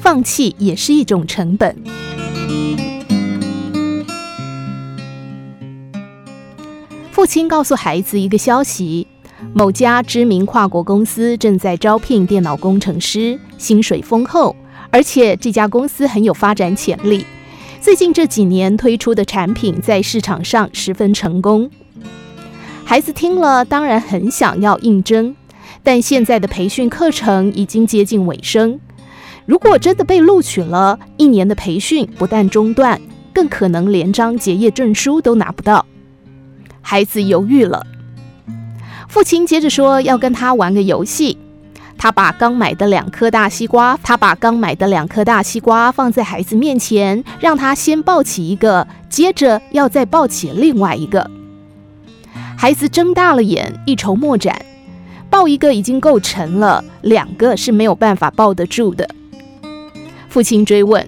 放弃也是一种成本。父亲告诉孩子一个消息：某家知名跨国公司正在招聘电脑工程师，薪水丰厚，而且这家公司很有发展潜力。最近这几年推出的产品在市场上十分成功。孩子听了当然很想要应征，但现在的培训课程已经接近尾声。如果真的被录取了，一年的培训不但中断，更可能连张结业证书都拿不到。孩子犹豫了。父亲接着说要跟他玩个游戏。他把刚买的两颗大西瓜，他把刚买的两颗大西瓜放在孩子面前，让他先抱起一个，接着要再抱起另外一个。孩子睁大了眼，一筹莫展。抱一个已经够沉了，两个是没有办法抱得住的。父亲追问：“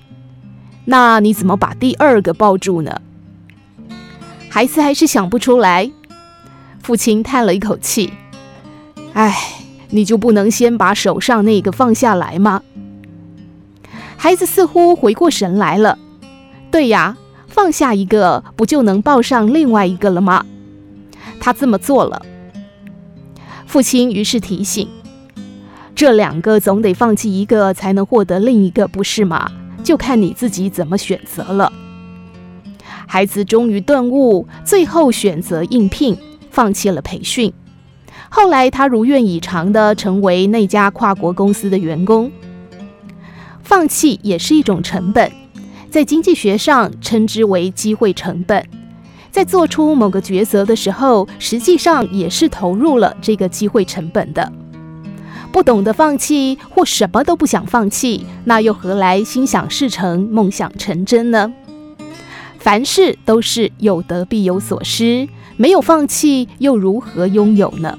那你怎么把第二个抱住呢？”孩子还是想不出来。父亲叹了一口气：“唉。”你就不能先把手上那个放下来吗？孩子似乎回过神来了。对呀，放下一个不就能抱上另外一个了吗？他这么做了。父亲于是提醒：这两个总得放弃一个才能获得另一个，不是吗？就看你自己怎么选择了。孩子终于顿悟，最后选择应聘，放弃了培训。后来，他如愿以偿地成为那家跨国公司的员工。放弃也是一种成本，在经济学上称之为机会成本。在做出某个抉择的时候，实际上也是投入了这个机会成本的。不懂得放弃，或什么都不想放弃，那又何来心想事成、梦想成真呢？凡事都是有得必有所失，没有放弃，又如何拥有呢？